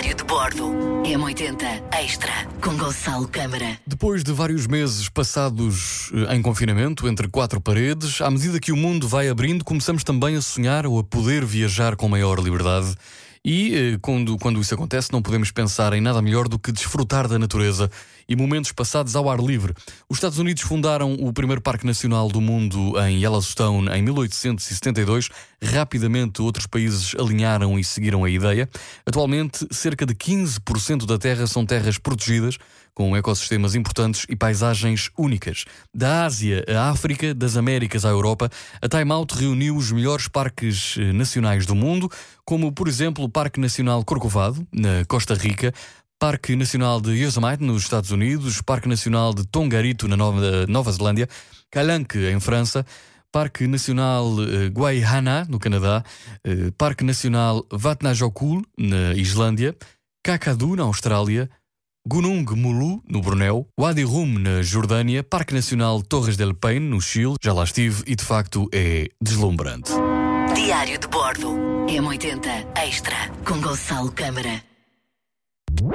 Diário de Bordo. M80 Extra com Gonçalo Câmara. Depois de vários meses passados eh, em confinamento, entre quatro paredes, à medida que o mundo vai abrindo, começamos também a sonhar ou a poder viajar com maior liberdade. E eh, quando, quando isso acontece, não podemos pensar em nada melhor do que desfrutar da natureza e momentos passados ao ar livre. Os Estados Unidos fundaram o primeiro Parque Nacional do mundo em Yellowstone em 1872. Rapidamente, outros países alinharam e seguiram a ideia. Atualmente, cerca de 15% da terra são terras protegidas, com ecossistemas importantes e paisagens únicas. Da Ásia à África, das Américas à Europa, a Time Out reuniu os melhores parques eh, nacionais do mundo, como, por exemplo, Parque Nacional Corcovado, na Costa Rica, Parque Nacional de Yosemite, nos Estados Unidos, Parque Nacional de Tongarito, na Nova, Nova Zelândia, Calanque, em França, Parque Nacional uh, Guayana, no Canadá, uh, Parque Nacional Vatnajökull, na Islândia, Kakadu, na Austrália, Gunung Mulu, no Brunel, Wadi Rum, na Jordânia, Parque Nacional Torres del Paine, no Chile, já lá estive e de facto é deslumbrante. Diário de Bordo. M80 Extra com Gonçalo Câmara.